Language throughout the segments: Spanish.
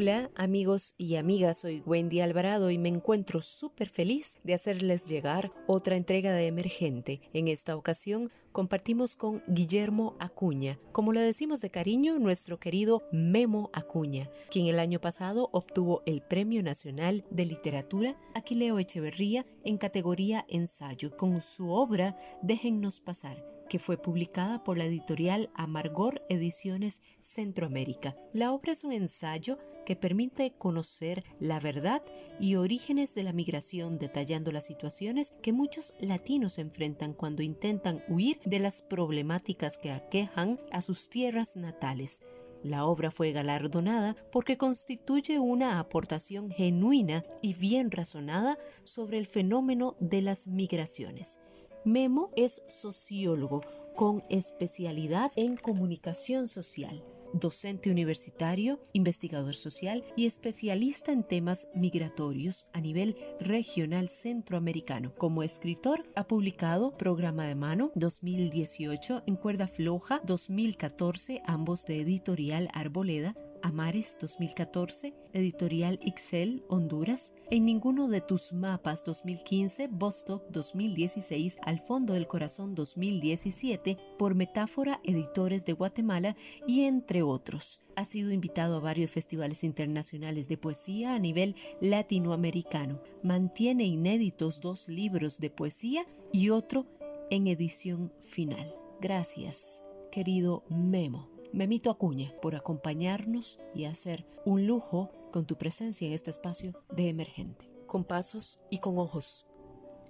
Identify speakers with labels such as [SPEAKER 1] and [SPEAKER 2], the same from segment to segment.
[SPEAKER 1] Hola amigos y amigas, soy Wendy Alvarado y me encuentro súper feliz de hacerles llegar otra entrega de Emergente. En esta ocasión compartimos con Guillermo Acuña, como le decimos de cariño, nuestro querido Memo Acuña, quien el año pasado obtuvo el Premio Nacional de Literatura Aquileo Echeverría en categoría ensayo con su obra Déjennos pasar que fue publicada por la editorial Amargor Ediciones Centroamérica. La obra es un ensayo que permite conocer la verdad y orígenes de la migración, detallando las situaciones que muchos latinos enfrentan cuando intentan huir de las problemáticas que aquejan a sus tierras natales. La obra fue galardonada porque constituye una aportación genuina y bien razonada sobre el fenómeno de las migraciones. Memo es sociólogo con especialidad en comunicación social docente universitario, investigador social y especialista en temas migratorios a nivel regional centroamericano. Como escritor, ha publicado Programa de Mano 2018 en Cuerda Floja 2014, ambos de editorial Arboleda, Amares 2014, Editorial Ixel, Honduras, En ninguno de tus mapas 2015, Bostock 2016, Al fondo del corazón 2017, por Metáfora Editores de Guatemala y entre otros. Ha sido invitado a varios festivales internacionales de poesía a nivel latinoamericano. Mantiene inéditos dos libros de poesía y otro en edición final. Gracias, querido Memo. Memito Acuña por acompañarnos y hacer un lujo con tu presencia en este espacio de emergente. Con pasos y con ojos.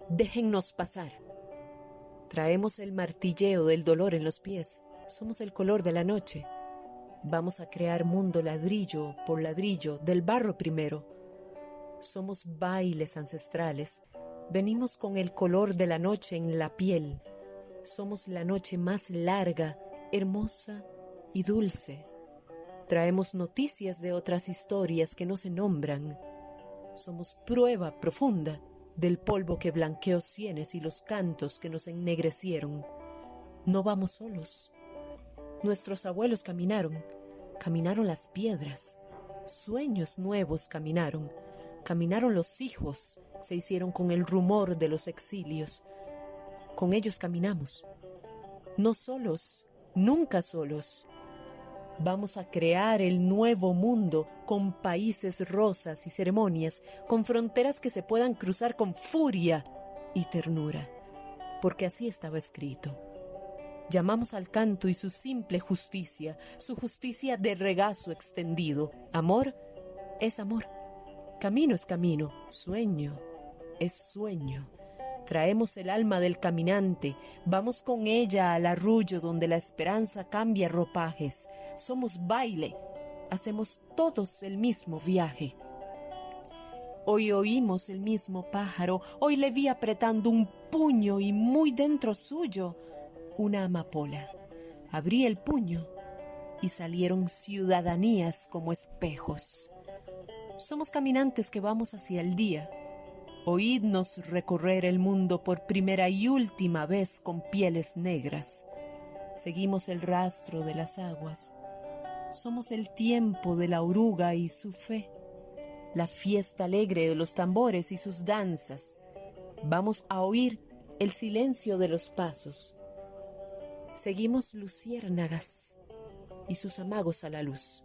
[SPEAKER 1] Déjennos pasar. Traemos el martilleo del dolor en los pies. Somos el color de la noche. Vamos a crear mundo ladrillo por ladrillo, del barro primero. Somos bailes ancestrales. Venimos con el color de la noche en la piel. Somos la noche más larga, hermosa y dulce. Traemos noticias de otras historias que no se nombran. Somos prueba profunda del polvo que blanqueó sienes y los cantos que nos ennegrecieron. No vamos solos. Nuestros abuelos caminaron, caminaron las piedras, sueños nuevos caminaron, caminaron los hijos, se hicieron con el rumor de los exilios. Con ellos caminamos. No solos, nunca solos. Vamos a crear el nuevo mundo con países rosas y ceremonias, con fronteras que se puedan cruzar con furia y ternura, porque así estaba escrito. Llamamos al canto y su simple justicia, su justicia de regazo extendido. Amor es amor, camino es camino, sueño es sueño. Traemos el alma del caminante, vamos con ella al arrullo donde la esperanza cambia ropajes. Somos baile, hacemos todos el mismo viaje. Hoy oímos el mismo pájaro, hoy le vi apretando un puño y muy dentro suyo una amapola. Abrí el puño y salieron ciudadanías como espejos. Somos caminantes que vamos hacia el día Oídnos recorrer el mundo por primera y última vez con pieles negras. Seguimos el rastro de las aguas. Somos el tiempo de la oruga y su fe, la fiesta alegre de los tambores y sus danzas. Vamos a oír el silencio de los pasos. Seguimos luciérnagas y sus amagos a la luz.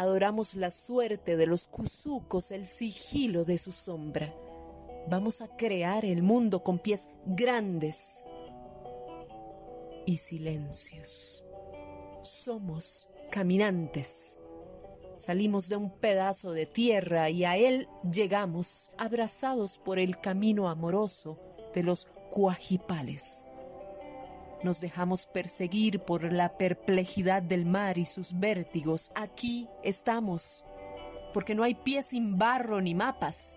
[SPEAKER 1] Adoramos la suerte de los cuzucos, el sigilo de su sombra. Vamos a crear el mundo con pies grandes y silencios. Somos caminantes. Salimos de un pedazo de tierra y a él llegamos abrazados por el camino amoroso de los cuajipales. Nos dejamos perseguir por la perplejidad del mar y sus vértigos. Aquí estamos, porque no hay pies sin barro ni mapas.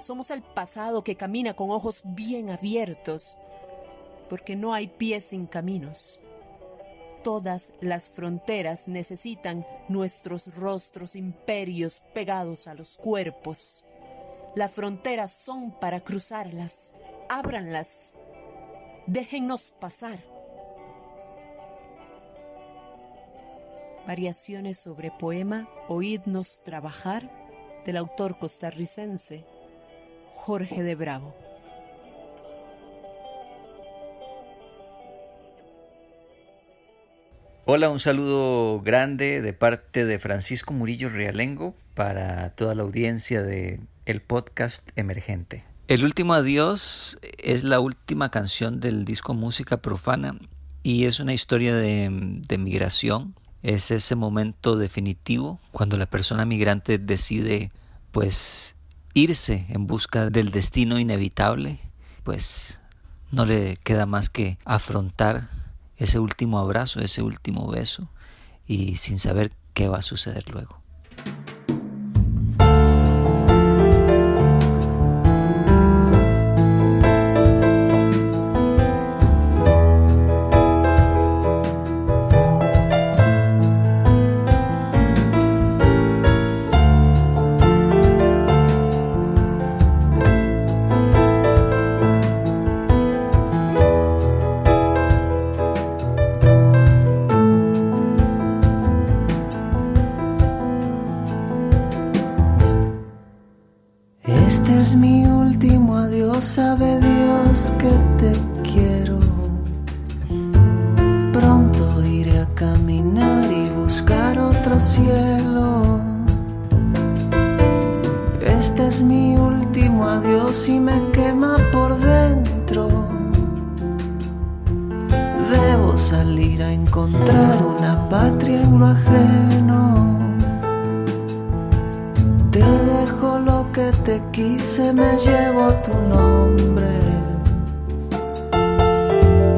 [SPEAKER 1] Somos el pasado que camina con ojos bien abiertos, porque no hay pies sin caminos. todas las fronteras necesitan nuestros rostros imperios pegados a los cuerpos. Las fronteras son para cruzarlas. Ábranlas. Déjennos pasar. Variaciones sobre poema Oídnos trabajar del autor costarricense Jorge de Bravo.
[SPEAKER 2] Hola, un saludo grande de parte de Francisco Murillo Realengo para toda la audiencia de el podcast emergente. El último adiós es la última canción del disco Música Profana y es una historia de, de migración. Es ese momento definitivo cuando la persona migrante decide pues irse en busca del destino inevitable, pues no le queda más que afrontar ese último abrazo, ese último beso y sin saber qué va a suceder luego.
[SPEAKER 3] si me quema por dentro. Debo salir a encontrar una patria en lo ajeno. Te dejo lo que te quise, me llevo tu nombre.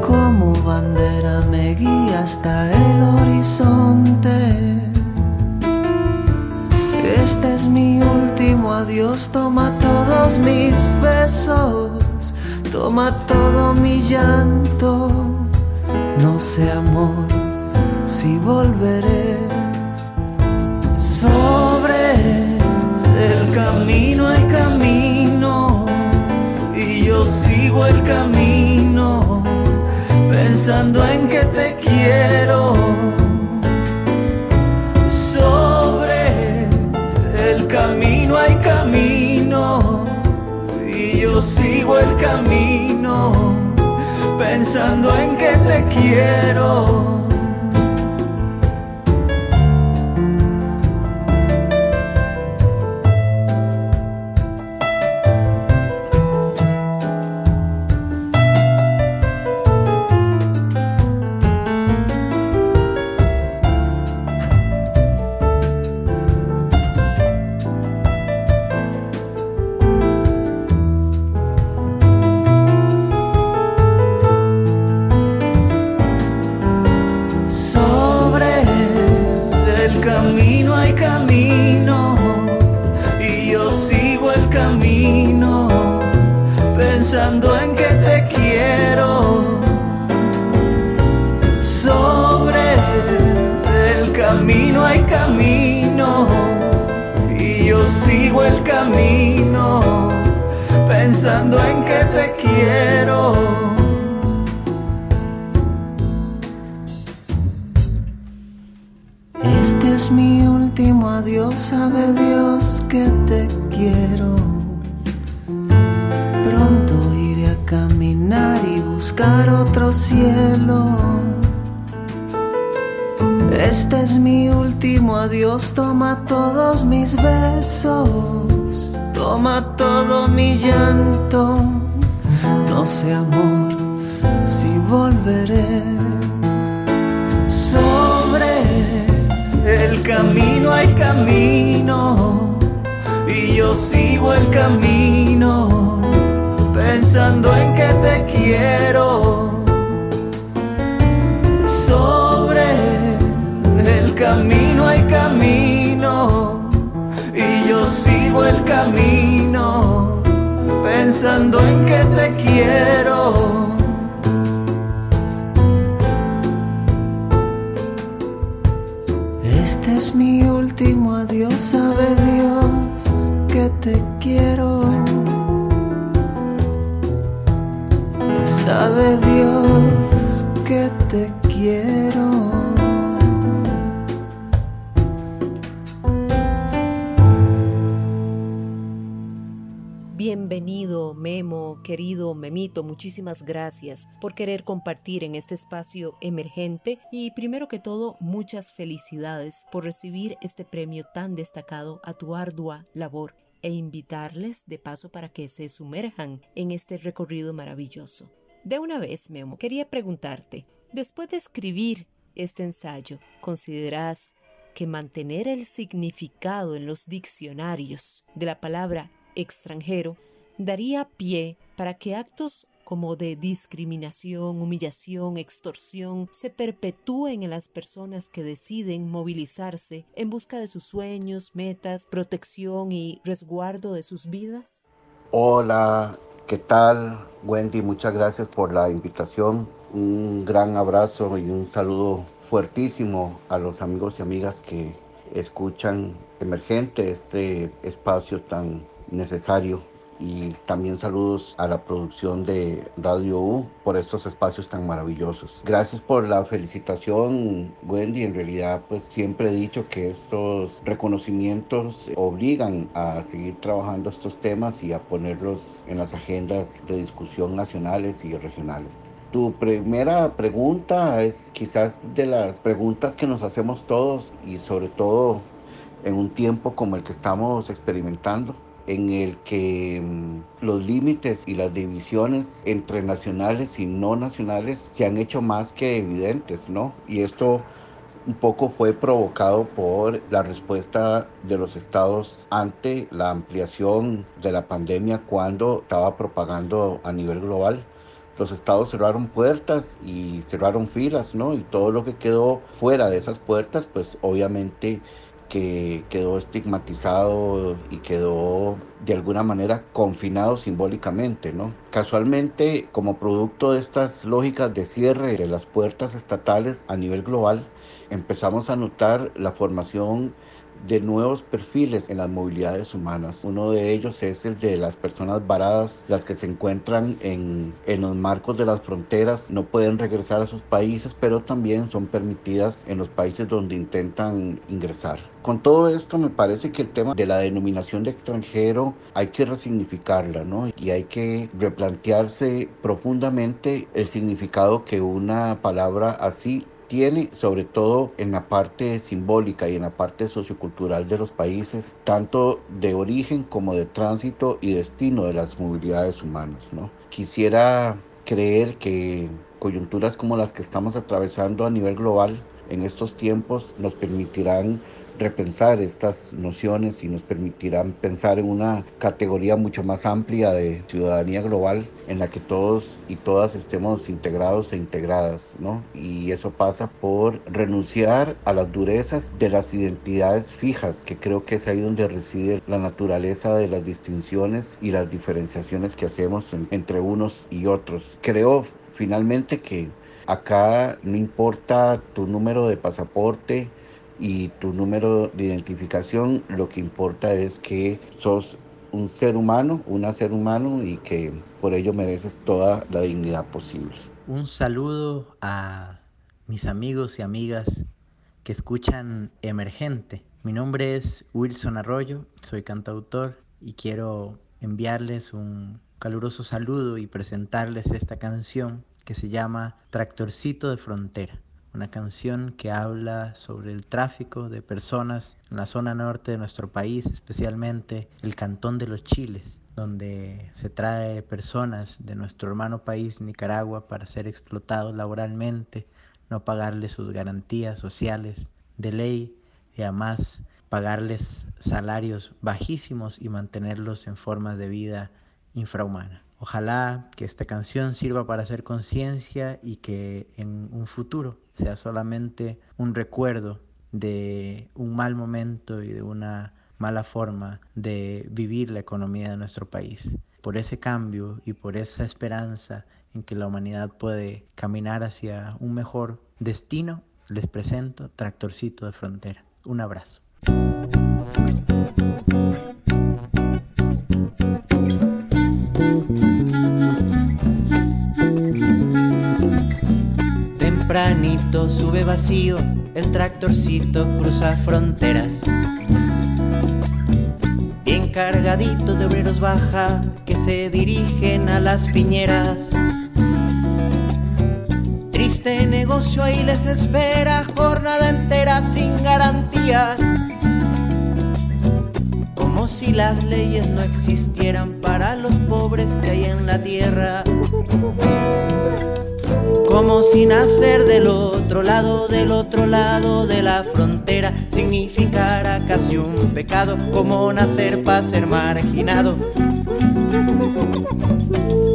[SPEAKER 3] Como bandera me guía hasta el horizonte.
[SPEAKER 4] Este es mi último adiós, toma todos
[SPEAKER 3] mis besos, toma todo mi llanto. No sé, amor, si volveré
[SPEAKER 2] sobre el camino, el camino, y yo sigo el camino pensando en
[SPEAKER 4] que te quiero sigo el camino, pensando en que te quiero. Dios que te quiero.
[SPEAKER 1] Pronto iré
[SPEAKER 3] a caminar y buscar otro cielo. Este es mi último adiós, toma todos mis besos, toma todo mi llanto. No sé, amor, si volveré.
[SPEAKER 2] el camino hay camino y yo sigo el camino pensando en que te quiero. Sobre el camino hay camino y yo sigo el camino pensando en que te quiero.
[SPEAKER 1] Querido Memito, muchísimas gracias por querer compartir en este espacio emergente y primero que todo, muchas felicidades por recibir este premio tan destacado a tu ardua labor e invitarles de paso para que se sumerjan en este recorrido maravilloso. De una vez, Memo, quería preguntarte, después de escribir este ensayo, ¿consideras que mantener el significado en los diccionarios de la palabra extranjero daría pie para que actos como de discriminación, humillación, extorsión, se perpetúen en las personas que deciden movilizarse en busca de sus sueños, metas, protección y resguardo de sus vidas?
[SPEAKER 5] Hola, ¿qué tal? Wendy, muchas gracias por la invitación. Un gran abrazo y un saludo fuertísimo a los amigos y amigas que escuchan Emergente, este espacio tan necesario. Y también saludos a la producción de Radio U por estos espacios tan maravillosos. Gracias por la felicitación, Wendy. En realidad, pues siempre he dicho que estos reconocimientos obligan a seguir trabajando estos temas y a ponerlos en las agendas de discusión nacionales y regionales. Tu primera pregunta es quizás de las preguntas que nos hacemos todos y sobre todo en un tiempo como el que estamos experimentando en el que mm, los límites y las divisiones entre nacionales y no nacionales se han hecho más que evidentes, ¿no? Y esto un poco fue provocado por la respuesta de los estados ante la ampliación de la pandemia cuando estaba propagando a nivel global. Los estados cerraron puertas y cerraron filas, ¿no? Y todo lo que quedó fuera de esas puertas, pues obviamente que quedó estigmatizado y quedó de alguna manera confinado simbólicamente, ¿no? Casualmente, como producto de estas lógicas de cierre de las puertas estatales a nivel global, empezamos a notar la formación de nuevos perfiles en las movilidades humanas. Uno de ellos es el de las personas varadas, las que se encuentran en, en los marcos de las fronteras, no pueden regresar a sus países, pero también son permitidas en los países donde intentan ingresar. Con todo esto me parece que el tema de la denominación de extranjero hay que resignificarla, ¿no? Y hay que replantearse profundamente el significado que una palabra así tiene, sobre todo en la parte simbólica y en la parte sociocultural de los países, tanto de origen como de tránsito y destino de las movilidades humanas. ¿no? Quisiera creer que coyunturas como las que estamos atravesando a nivel global en estos tiempos nos permitirán repensar estas nociones y nos permitirán pensar en una categoría mucho más amplia de ciudadanía global en la que todos y todas estemos integrados e integradas, ¿no? Y eso pasa por renunciar a las durezas de las identidades fijas, que creo que es ahí donde reside la naturaleza de las distinciones y las diferenciaciones que hacemos entre unos y otros. Creo finalmente que acá no importa tu número de pasaporte, y tu número de identificación, lo que importa es que sos un ser humano, una ser humano y que por ello mereces toda la dignidad posible.
[SPEAKER 6] Un saludo a mis amigos y amigas que escuchan Emergente. Mi nombre es Wilson Arroyo, soy cantautor y quiero enviarles un caluroso saludo y presentarles esta canción que se llama Tractorcito de Frontera una canción que habla sobre el tráfico de personas en la zona norte de nuestro país, especialmente el Cantón de los Chiles, donde se trae personas de nuestro hermano país Nicaragua para ser explotados laboralmente, no pagarles sus garantías sociales de ley y además pagarles salarios bajísimos y mantenerlos en formas de vida infrahumana. Ojalá que esta canción sirva para hacer conciencia y que en un futuro sea solamente un recuerdo de un mal momento y de una mala forma de vivir la economía de nuestro país. Por ese cambio y por esa esperanza en que la humanidad puede caminar hacia un mejor destino, les presento Tractorcito de Frontera. Un abrazo.
[SPEAKER 4] Sube vacío, el tractorcito cruza fronteras. Bien cargadito de obreros baja que se dirigen a las piñeras. Triste negocio ahí les espera, jornada entera sin garantías. Como si las leyes no existieran para los pobres que hay en la tierra. Como si nacer del otro lado, del otro lado de la frontera significara casi un pecado, como nacer para ser marginado.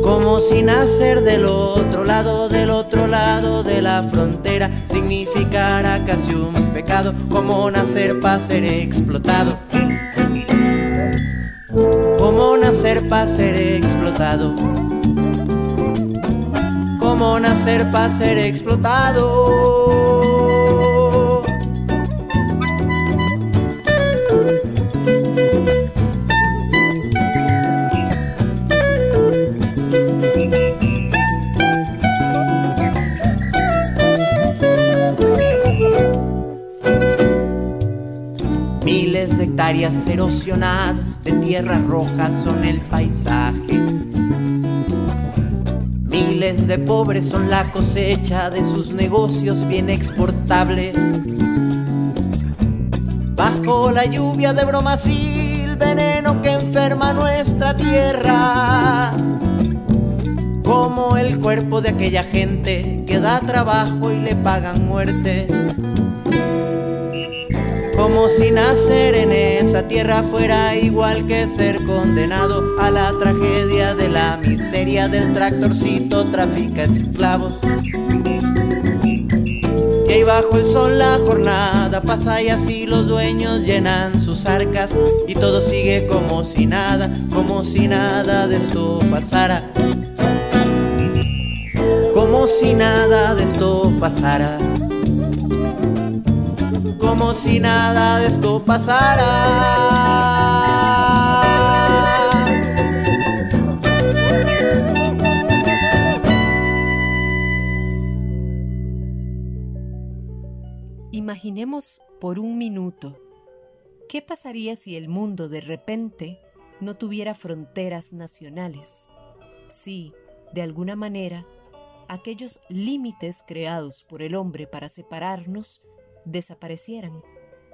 [SPEAKER 4] Como si nacer del otro lado, del otro lado de la frontera significara casi un pecado, como nacer para ser explotado. Como nacer para ser explotado como nacer para ser explotado. Miles de hectáreas erosionadas de tierras rojas son el paisaje De pobres son la cosecha de sus negocios bien exportables. Bajo la lluvia de bromasil, veneno que enferma nuestra tierra. Como el cuerpo de aquella gente que da trabajo y le pagan muerte como si nacer en esa tierra fuera igual que ser condenado a la tragedia de la miseria del tractorcito trafica esclavos. Y ahí bajo el sol la jornada pasa y así los dueños llenan sus arcas y todo sigue como si nada, como si nada de esto pasara. Como si nada de esto pasara como si nada de esto pasara.
[SPEAKER 1] Imaginemos por un minuto, ¿qué pasaría si el mundo de repente no tuviera fronteras nacionales? Si, de alguna manera, aquellos límites creados por el hombre para separarnos desaparecieran?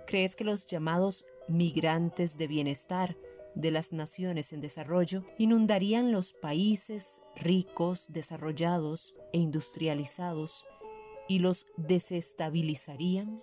[SPEAKER 1] ¿Crees que los llamados migrantes de bienestar de las naciones en desarrollo inundarían los países ricos, desarrollados e industrializados y los desestabilizarían?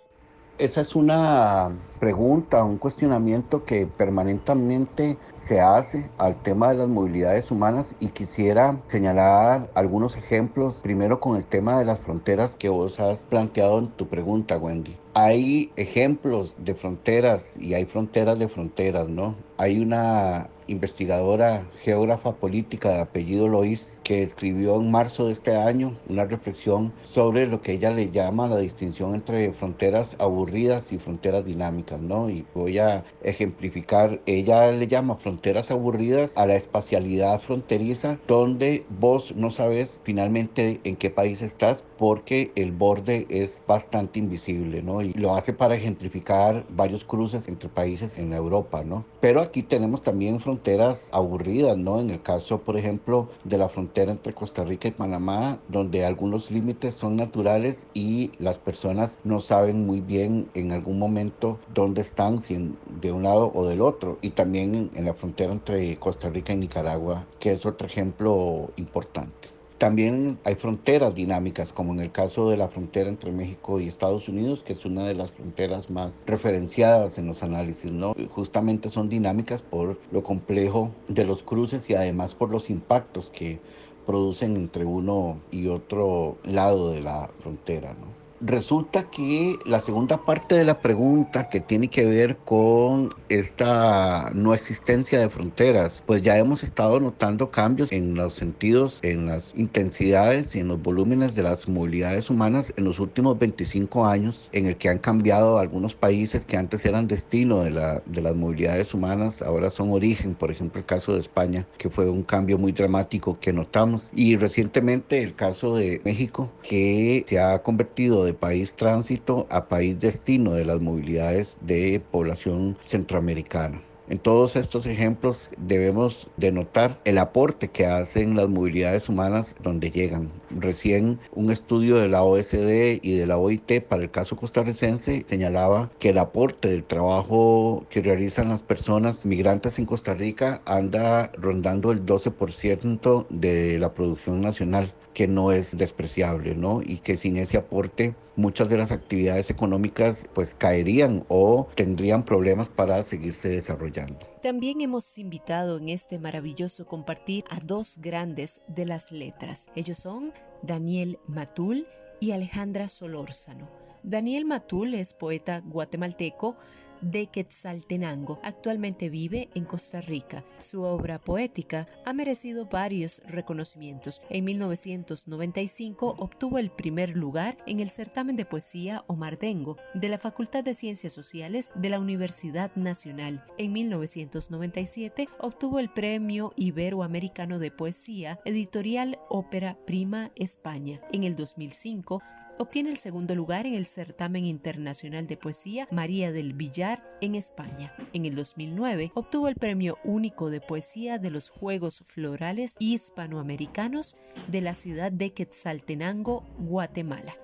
[SPEAKER 5] Esa es una pregunta, un cuestionamiento que permanentemente se hace al tema de las movilidades humanas y quisiera señalar algunos ejemplos, primero con el tema de las fronteras que vos has planteado en tu pregunta, Wendy. Hay ejemplos de fronteras y hay fronteras de fronteras, ¿no? Hay una investigadora geógrafa política de apellido Lois que escribió en marzo de este año una reflexión sobre lo que ella le llama la distinción entre fronteras aburridas y fronteras dinámicas, ¿no? Y voy a ejemplificar, ella le llama fronteras aburridas a la espacialidad fronteriza donde vos no sabes finalmente en qué país estás porque el borde es bastante invisible, ¿no? Y lo hace para ejemplificar varios cruces entre países en Europa, ¿no? Pero aquí tenemos también fronteras aburridas, ¿no? En el caso, por ejemplo, de la frontera entre Costa Rica y Panamá, donde algunos límites son naturales y las personas no saben muy bien en algún momento dónde están, si de un lado o del otro. Y también en la frontera entre Costa Rica y Nicaragua, que es otro ejemplo importante. También hay fronteras dinámicas, como en el caso de la frontera entre México y Estados Unidos, que es una de las fronteras más referenciadas en los análisis, ¿no? Justamente son dinámicas por lo complejo de los cruces y además por los impactos que producen entre uno y otro lado de la frontera. Resulta que la segunda parte de la pregunta que tiene que ver con esta no existencia de fronteras, pues ya hemos estado notando cambios en los sentidos, en las intensidades y en los volúmenes de las movilidades humanas en los últimos 25 años, en el que han cambiado algunos países que antes eran destino de, la, de las movilidades humanas, ahora son origen, por ejemplo el caso de España, que fue un cambio muy dramático que notamos, y recientemente el caso de México, que se ha convertido de país tránsito a país destino de las movilidades de población centroamericana. En todos estos ejemplos debemos denotar el aporte que hacen las movilidades humanas donde llegan. Recién un estudio de la OSD y de la OIT para el caso costarricense señalaba que el aporte del trabajo que realizan las personas migrantes en Costa Rica anda rondando el 12% de la producción nacional que no es despreciable, ¿no? Y que sin ese aporte muchas de las actividades económicas pues caerían o tendrían problemas para seguirse desarrollando.
[SPEAKER 1] También hemos invitado en este maravilloso compartir a dos grandes de las letras. Ellos son Daniel Matul y Alejandra Solórzano. Daniel Matul es poeta guatemalteco de Quetzaltenango. Actualmente vive en Costa Rica. Su obra poética ha merecido varios reconocimientos. En 1995 obtuvo el primer lugar en el certamen de poesía Omar Dengo de la Facultad de Ciencias Sociales de la Universidad Nacional. En 1997 obtuvo el Premio Iberoamericano de Poesía Editorial Ópera Prima España. En el 2005 Obtiene el segundo lugar en el certamen internacional de poesía María del Villar en España. En el 2009 obtuvo el premio único de poesía de los Juegos Florales Hispanoamericanos de la ciudad de Quetzaltenango, Guatemala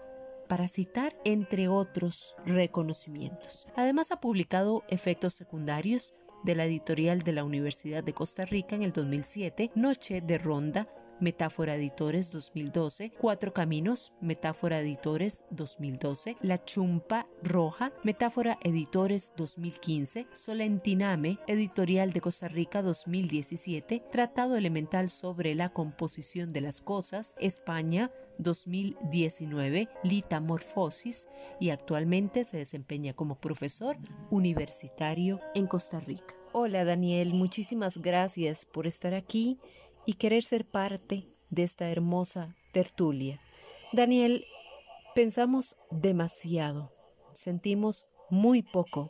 [SPEAKER 1] para citar entre otros reconocimientos. Además ha publicado Efectos Secundarios de la editorial de la Universidad de Costa Rica en el 2007, Noche de Ronda, Metáfora Editores 2012, Cuatro Caminos, Metáfora Editores 2012, La Chumpa Roja, Metáfora Editores 2015, Solentiname, Editorial de Costa Rica 2017, Tratado Elemental sobre la Composición de las Cosas, España 2019, Litamorfosis y actualmente se desempeña como profesor universitario en Costa Rica. Hola Daniel, muchísimas gracias por estar aquí y querer ser parte de esta hermosa tertulia. Daniel, pensamos demasiado, sentimos muy poco,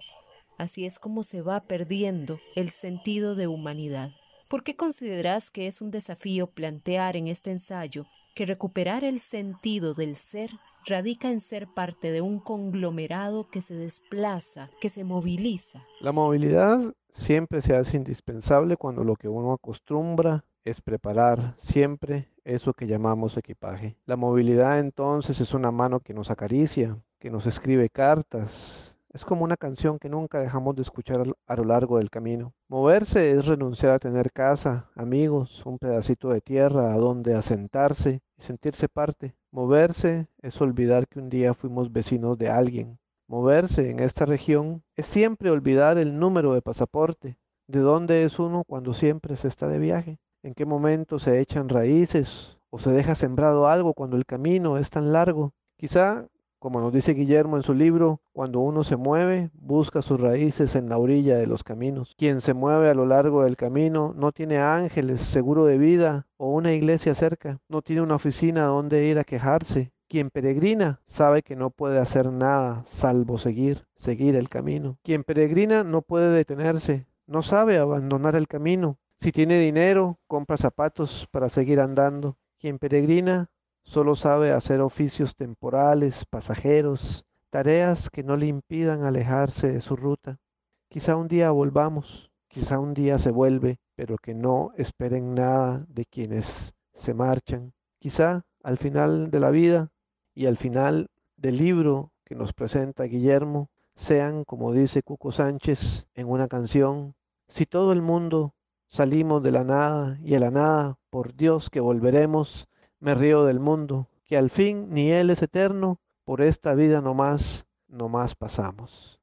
[SPEAKER 1] así es como se va perdiendo el sentido de humanidad. ¿Por qué consideras que es un desafío plantear en este ensayo que recuperar el sentido del ser radica en ser parte de un conglomerado que se desplaza, que se moviliza?
[SPEAKER 7] La movilidad siempre se hace indispensable cuando lo que uno acostumbra es preparar siempre eso que llamamos equipaje. La movilidad entonces es una mano que nos acaricia, que nos escribe cartas. Es como una canción que nunca dejamos de escuchar a lo largo del camino. Moverse es renunciar a tener casa, amigos, un pedacito de tierra a donde asentarse y sentirse parte. Moverse es olvidar que un día fuimos vecinos de alguien. Moverse en esta región es siempre olvidar el número de pasaporte, de dónde es uno cuando siempre se está de viaje en qué momento se echan raíces o se deja sembrado algo cuando el camino es tan largo. Quizá, como nos dice Guillermo en su libro, cuando uno se mueve, busca sus raíces en la orilla de los caminos. Quien se mueve a lo largo del camino no tiene ángeles, seguro de vida o una iglesia cerca, no tiene una oficina donde ir a quejarse. Quien peregrina sabe que no puede hacer nada salvo seguir, seguir el camino. Quien peregrina no puede detenerse, no sabe abandonar el camino, si tiene dinero, compra zapatos para seguir andando. Quien peregrina solo sabe hacer oficios temporales, pasajeros, tareas que no le impidan alejarse de su ruta. Quizá un día volvamos, quizá un día se vuelve, pero que no esperen nada de quienes se marchan. Quizá al final de la vida y al final del libro que nos presenta Guillermo, sean, como dice Cuco Sánchez en una canción, si todo el mundo Salimos de la nada y a la nada, por Dios que volveremos, me río del mundo, que al fin ni Él es eterno, por esta vida no más, no más pasamos.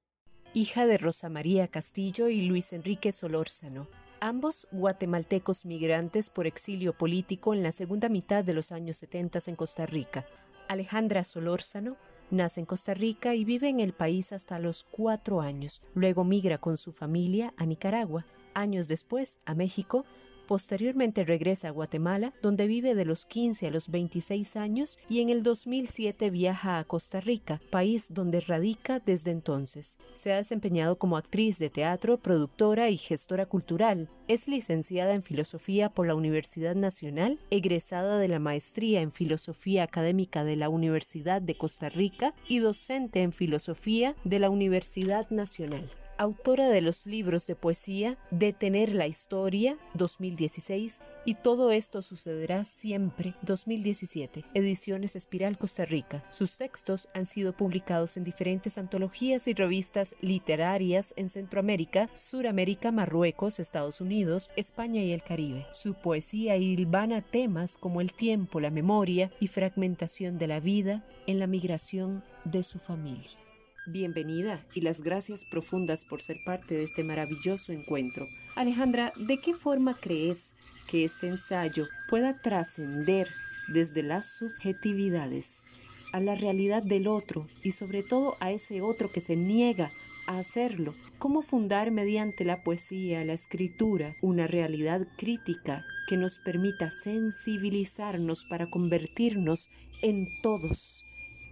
[SPEAKER 1] Hija de Rosa María Castillo y Luis Enrique Solórzano, ambos guatemaltecos migrantes por exilio político en la segunda mitad de los años 70 en Costa Rica. Alejandra Solórzano Nace en Costa Rica y vive en el país hasta los cuatro años. Luego migra con su familia a Nicaragua. Años después, a México, Posteriormente regresa a Guatemala, donde vive de los 15 a los 26 años y en el 2007 viaja a Costa Rica, país donde radica desde entonces. Se ha desempeñado como actriz de teatro, productora y gestora cultural. Es licenciada en Filosofía por la Universidad Nacional, egresada de la Maestría en Filosofía Académica de la Universidad de Costa Rica y docente en Filosofía de la Universidad Nacional autora de los libros de poesía Detener la Historia 2016 y Todo esto sucederá siempre 2017, Ediciones Espiral Costa Rica. Sus textos han sido publicados en diferentes antologías y revistas literarias en Centroamérica, Suramérica, Marruecos, Estados Unidos, España y el Caribe. Su poesía hilvana temas como el tiempo, la memoria y fragmentación de la vida en la migración de su familia. Bienvenida y las gracias profundas por ser parte de este maravilloso encuentro. Alejandra, ¿de qué forma crees que este ensayo pueda trascender desde las subjetividades a la realidad del otro y sobre todo a ese otro que se niega a hacerlo? ¿Cómo fundar mediante la poesía, la escritura, una realidad crítica que nos permita sensibilizarnos para convertirnos en todos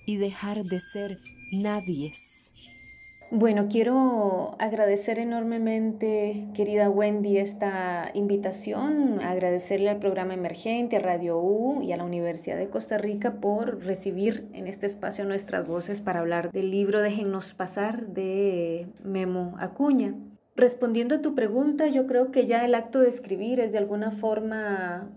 [SPEAKER 1] y dejar de ser Nadie es.
[SPEAKER 8] Bueno, quiero agradecer enormemente, querida Wendy, esta invitación, agradecerle al programa Emergente, a Radio U y a la Universidad de Costa Rica por recibir en este espacio nuestras voces para hablar del libro Déjennos pasar de Memo Acuña. Respondiendo a tu pregunta, yo creo que ya el acto de escribir es de alguna forma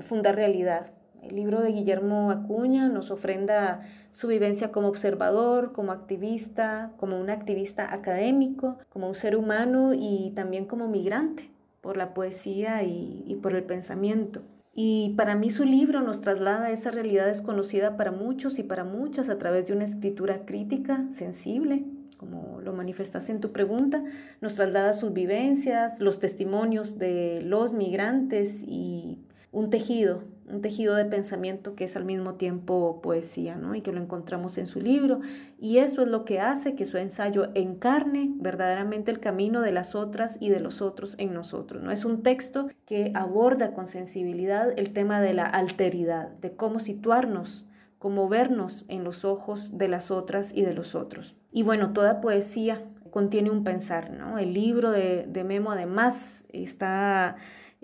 [SPEAKER 8] fundar realidad. El libro de Guillermo Acuña nos ofrenda su vivencia como observador, como activista, como un activista académico, como un ser humano y también como migrante por la poesía y, por el pensamiento. Y para mí su libro nos traslada a esa realidad desconocida para muchos y para muchas a través de una escritura crítica, sensible, como lo manifestas en tu pregunta, nos traslada sus vivencias, los testimonios de los migrantes y un tejido un tejido de pensamiento que es al mismo tiempo poesía, ¿no? Y que lo encontramos en su libro. Y eso es lo que hace que su ensayo encarne verdaderamente el camino de las otras y de los otros en nosotros, ¿no? Es un texto que aborda con sensibilidad el tema de la alteridad, de cómo situarnos, cómo vernos en los ojos de las otras y de los otros. Y bueno, toda poesía contiene un pensar, ¿no? El libro de, de Memo además está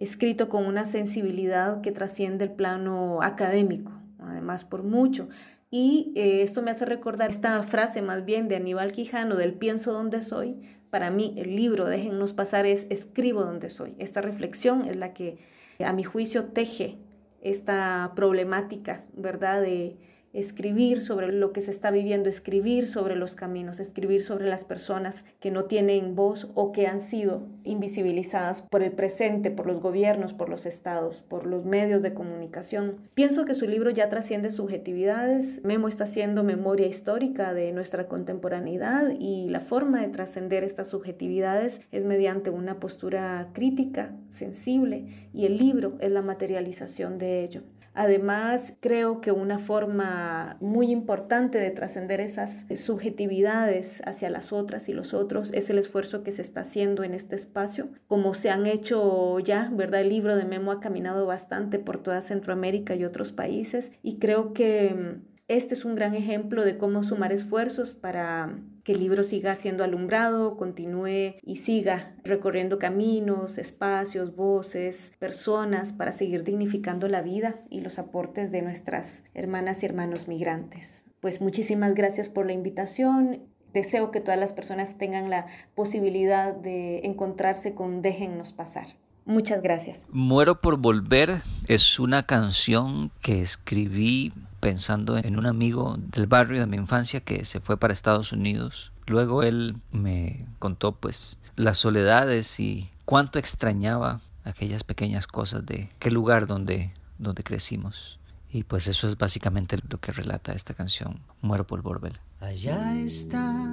[SPEAKER 8] escrito con una sensibilidad que trasciende el plano académico, además por mucho. Y eh, esto me hace recordar esta frase más bien de Aníbal Quijano del pienso donde soy. Para mí el libro, déjennos pasar, es escribo donde soy. Esta reflexión es la que a mi juicio teje esta problemática, ¿verdad? De, escribir sobre lo que se está viviendo, escribir sobre los caminos, escribir sobre las personas que no tienen voz o que han sido invisibilizadas por el presente, por los gobiernos, por los estados, por los medios de comunicación. Pienso que su libro ya trasciende subjetividades. Memo está haciendo memoria histórica de nuestra contemporaneidad y la forma de trascender estas subjetividades es mediante una postura crítica, sensible y el libro es la materialización de ello. Además, creo que una forma muy importante de trascender esas subjetividades hacia las otras y los otros es el esfuerzo que se está haciendo en este espacio. Como se han hecho ya, ¿verdad? El libro de Memo ha caminado bastante por toda Centroamérica y otros países y creo que este es un gran ejemplo de cómo sumar esfuerzos para que el libro siga siendo alumbrado, continúe y siga recorriendo caminos, espacios, voces, personas para seguir dignificando la vida y los aportes de nuestras hermanas y hermanos migrantes. Pues muchísimas gracias por la invitación. Deseo que todas las personas tengan la posibilidad de encontrarse con Déjennos pasar. Muchas gracias.
[SPEAKER 2] Muero por volver es una canción que escribí pensando en un amigo del barrio de mi infancia que se fue para Estados Unidos. Luego él me contó pues las soledades y cuánto extrañaba aquellas pequeñas cosas de qué lugar donde, donde crecimos. Y pues eso es básicamente lo que relata esta canción, Muero por volver.
[SPEAKER 3] Allá está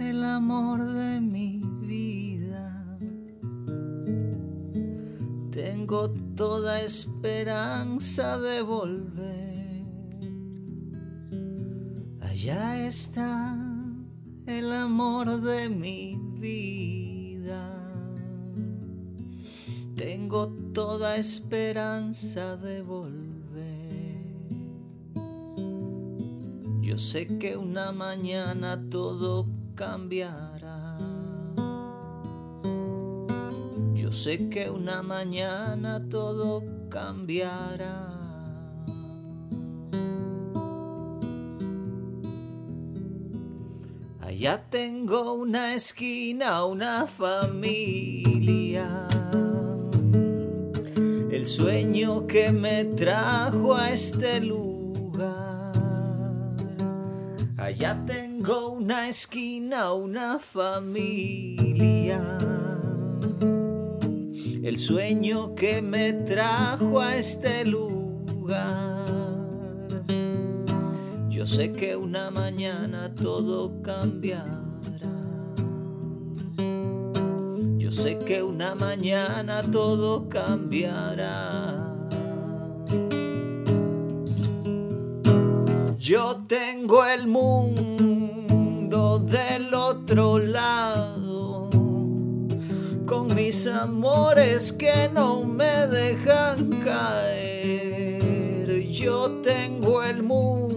[SPEAKER 3] el amor de mi vida. Tengo toda esperanza de volver Allá está el amor de mi vida. Tengo toda esperanza de volver. Yo sé que una mañana todo cambiará. Yo sé que una mañana todo cambiará. Ya tengo una esquina, una familia. El sueño que me trajo a este lugar. Allá tengo una esquina, una familia. El sueño que me trajo a este lugar. Yo sé que una mañana todo cambiará. Yo sé que una mañana todo cambiará. Yo tengo el mundo del otro lado, con mis amores que no me dejan caer. Yo tengo el mundo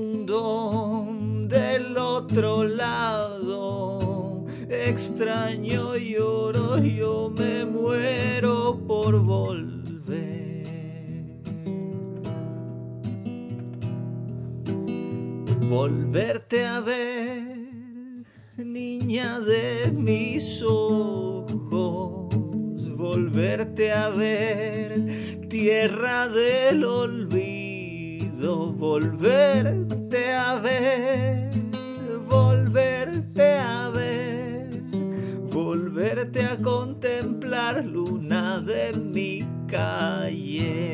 [SPEAKER 3] del otro lado. Extraño lloro, yo me muero por volver. Volverte a ver, niña de mis ojos. Volverte a ver, tierra del olvido. Volverte a ver volverte a ver, volverte a contemplar luna de mi calle,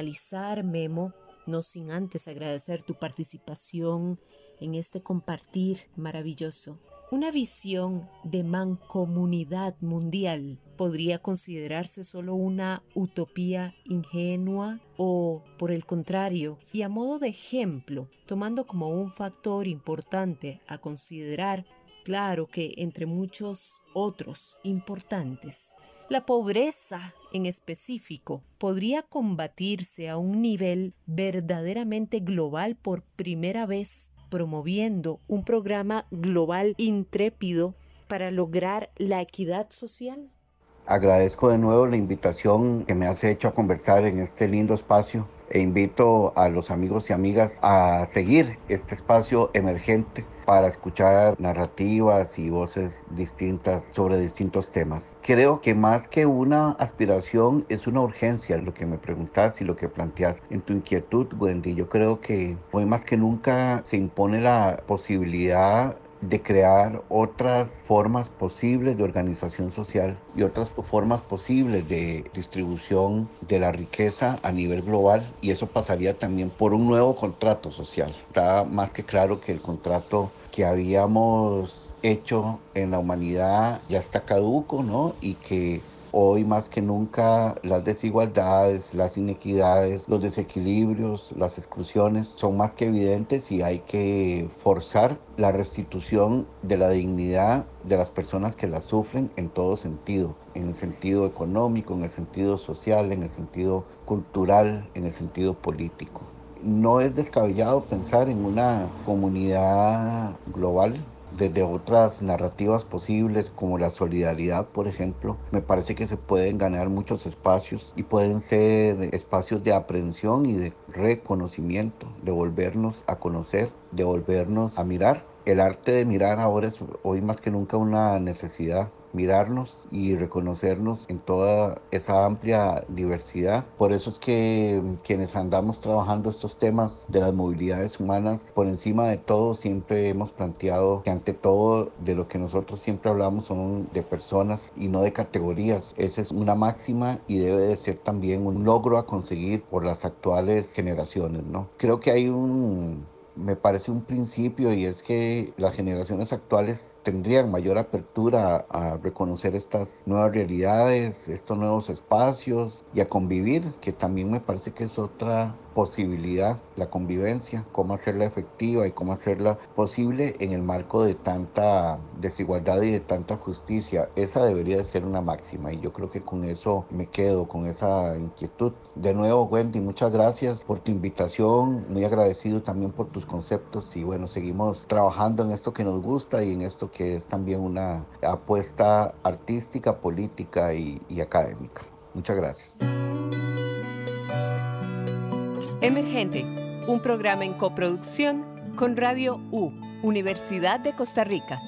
[SPEAKER 1] finalizar, Memo, no sin antes agradecer tu participación en este compartir maravilloso. Una visión de mancomunidad mundial podría considerarse solo una utopía ingenua o, por el contrario, y a modo de ejemplo, tomando como un factor importante a considerar, claro que entre muchos otros importantes, la pobreza en específico podría combatirse a un nivel verdaderamente global por primera vez, promoviendo un programa global intrépido para lograr la equidad social?
[SPEAKER 5] Agradezco de nuevo la invitación que me has hecho a conversar en este lindo espacio e invito a los amigos y amigas a seguir este espacio emergente para escuchar narrativas y voces distintas sobre distintos temas. Creo que más que una aspiración es una urgencia lo que me preguntas y lo que planteas en tu inquietud, Wendy. Yo creo que hoy más que nunca se impone la posibilidad de crear otras formas posibles de organización social y otras formas posibles de distribución de la riqueza a nivel global y eso pasaría también por un nuevo contrato social. Está más que claro que el contrato que habíamos hecho en la humanidad ya está caduco, ¿no? Y que Hoy más que nunca las desigualdades, las inequidades, los desequilibrios, las exclusiones son más que evidentes y hay que forzar la restitución de la dignidad de las personas que la sufren en todo sentido, en el sentido económico, en el sentido social, en el sentido cultural, en el sentido político. No es descabellado pensar en una comunidad global desde otras narrativas posibles como la solidaridad, por ejemplo, me parece que se pueden ganar muchos espacios y pueden ser espacios de aprehensión y de reconocimiento, de volvernos a conocer, de volvernos a mirar. El arte de mirar ahora es hoy más que nunca una necesidad mirarnos y reconocernos en toda esa amplia diversidad. Por eso es que quienes andamos trabajando estos temas de las movilidades humanas, por encima de todo siempre hemos planteado que ante todo de lo que nosotros siempre hablamos son de personas y no de categorías. Esa es una máxima y debe de ser también un logro a conseguir por las actuales generaciones, ¿no? Creo que hay un me parece un principio y es que las generaciones actuales tendrían mayor apertura a, reconocer estas nuevas realidades, estos nuevos espacios y a convivir, que también me parece que es otra posibilidad, la convivencia, cómo hacerla efectiva y cómo hacerla posible en el marco de tanta desigualdad y de tanta justicia. Esa debería de ser una máxima y yo creo que con eso me quedo, con esa inquietud. De nuevo, Wendy, muchas gracias por tu invitación, muy agradecido también por tus conceptos y bueno, seguimos trabajando en esto que nos gusta y en esto que es también una apuesta artística, política y, académica. Muchas gracias.
[SPEAKER 1] Emergente, un programa en coproducción con Radio U, Universidad de Costa Rica.